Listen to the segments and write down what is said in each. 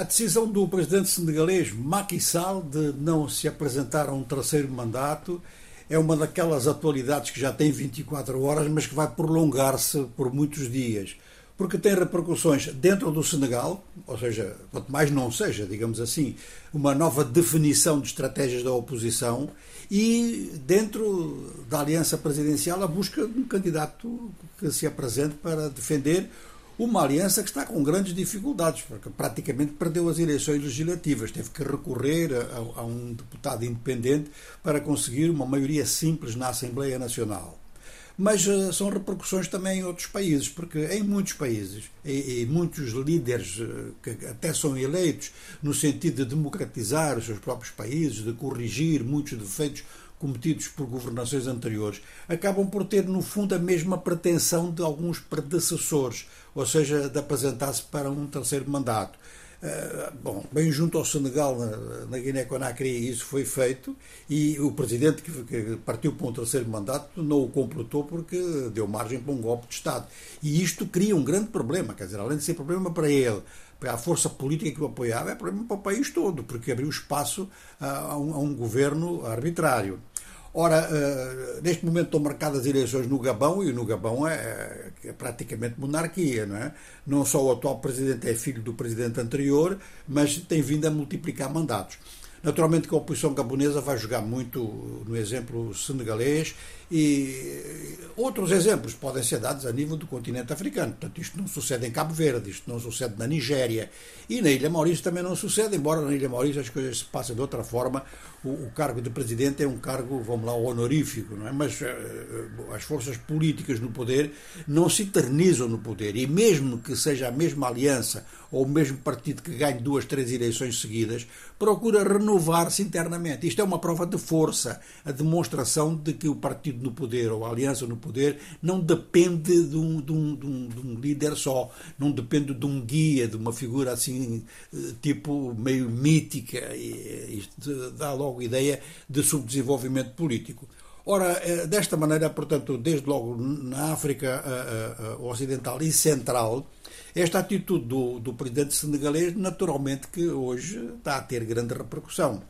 A decisão do presidente senegalês Macky Sall de não se apresentar a um terceiro mandato é uma daquelas atualidades que já tem 24 horas, mas que vai prolongar-se por muitos dias, porque tem repercussões dentro do Senegal, ou seja, quanto mais não seja, digamos assim, uma nova definição de estratégias da oposição e dentro da aliança presidencial a busca de um candidato que se apresente para defender uma aliança que está com grandes dificuldades, porque praticamente perdeu as eleições legislativas, teve que recorrer a, a um deputado independente para conseguir uma maioria simples na Assembleia Nacional. Mas uh, são repercussões também em outros países, porque em muitos países, e, e, muitos líderes uh, que até são eleitos no sentido de democratizar os seus próprios países, de corrigir muitos defeitos cometidos por governações anteriores, acabam por ter, no fundo, a mesma pretensão de alguns predecessores, ou seja, de apresentar-se para um terceiro mandato. Uh, bom, bem junto ao Senegal, na, na Guiné-Conakry, isso foi feito e o presidente que, que, partiu para um terceiro mandato não o completou porque deu margem para um golpe de Estado. E isto cria um grande problema, quer dizer, além de ser problema para ele, para a força política que o apoiava, é problema para o país todo, porque abriu espaço a, a, um, a um governo arbitrário. Ora, uh, neste momento estão marcadas eleições no Gabão e no Gabão é, é, praticamente monarquia, não é? Não só o atual presidente é filho do presidente anterior, mas tem vindo a multiplicar mandatos. Naturalmente que a oposição gabonesa vai jogar muito no exemplo senegalês e outros exemplos podem ser dados a nível do continente africano. Portanto, isto não sucede em Cabo Verde, isto não sucede na Nigéria e na Ilha Maurício também não sucede, embora na Ilha Maurício as coisas se passem de outra forma. O, o cargo de presidente é um cargo, vamos lá, honorífico, não é? Mas uh, as forças políticas no poder não se eternizam no poder e mesmo que seja a mesma aliança ou o mesmo partido que ganhe duas, três eleições seguidas, procura renovar-se internamente. Isto é uma prova de força, a demonstração de que o partido no poder ou a aliança no poder não depende de um, de um, de um, de um líder só, não depende de um guia, de uma figura assim, eh, tipo meio mítica. Isto dá logo ideia de subdesenvolvimento político. Ora, eh, desta maneira, portanto, desde logo na África uh, Ocidental e Central, esta atitude do, do presidente senegalês, naturalmente, que hoje está a ter grande repercussão.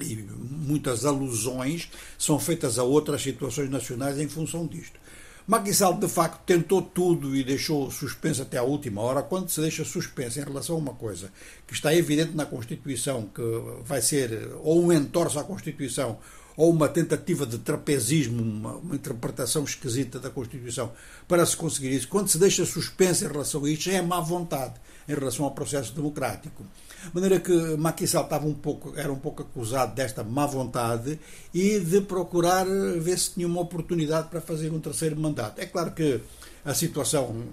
E muitas alusões são feitas a outras situações nacionais em função disto. Macky Sall, de facto, tentou tudo e deixou suspenso até a última hora. Quando se deixa suspenso em relação a uma coisa que está evidente na Constituição, que vai ser ou um entorce à Constituição ou uma tentativa de trapezismo, uma, uma, interpretação esquisita da Constituição para se conseguir isso, quando se deixa suspenso em relação a isto, é má vontade em relação ao processo democrático. De maneira que Sall estava um pouco, era um pouco acusado desta má vontade e de procurar ver se tinha uma oportunidade para fazer um terceiro mandato. É claro que a situação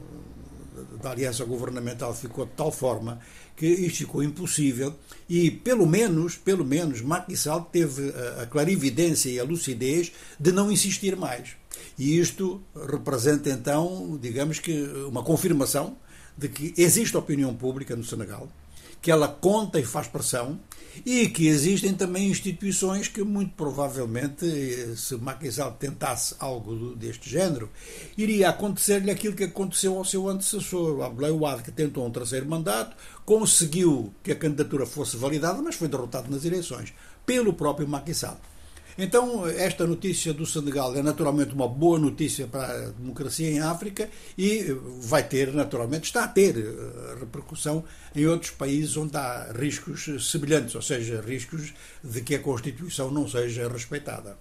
da aliança governamental ficou de tal forma que isto ficou impossível e pelo menos, pelo menos, Macky Sall teve a clarividência e a lucidez de não insistir mais. E isto representa então, digamos que uma confirmação de que existe opinião pública no Senegal, que ela conta e faz pressão e que existem também instituições que muito provavelmente, se Macky Sall tentasse algo deste género, iria acontecer-lhe aquilo que aconteceu ao seu antecessor, o Wade, que tentou um terceiro mandato, conseguiu que a candidatura fosse validada, mas foi derrotado nas eleições pelo próprio Macky Sall. Então, esta notícia do Senegal é naturalmente uma boa notícia para a democracia em África e vai ter, naturalmente, está a ter eh, repercussão em outros países onde há riscos semelhantes, ou seja, riscos de que a Constituição não seja respeitada.